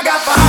I got fire.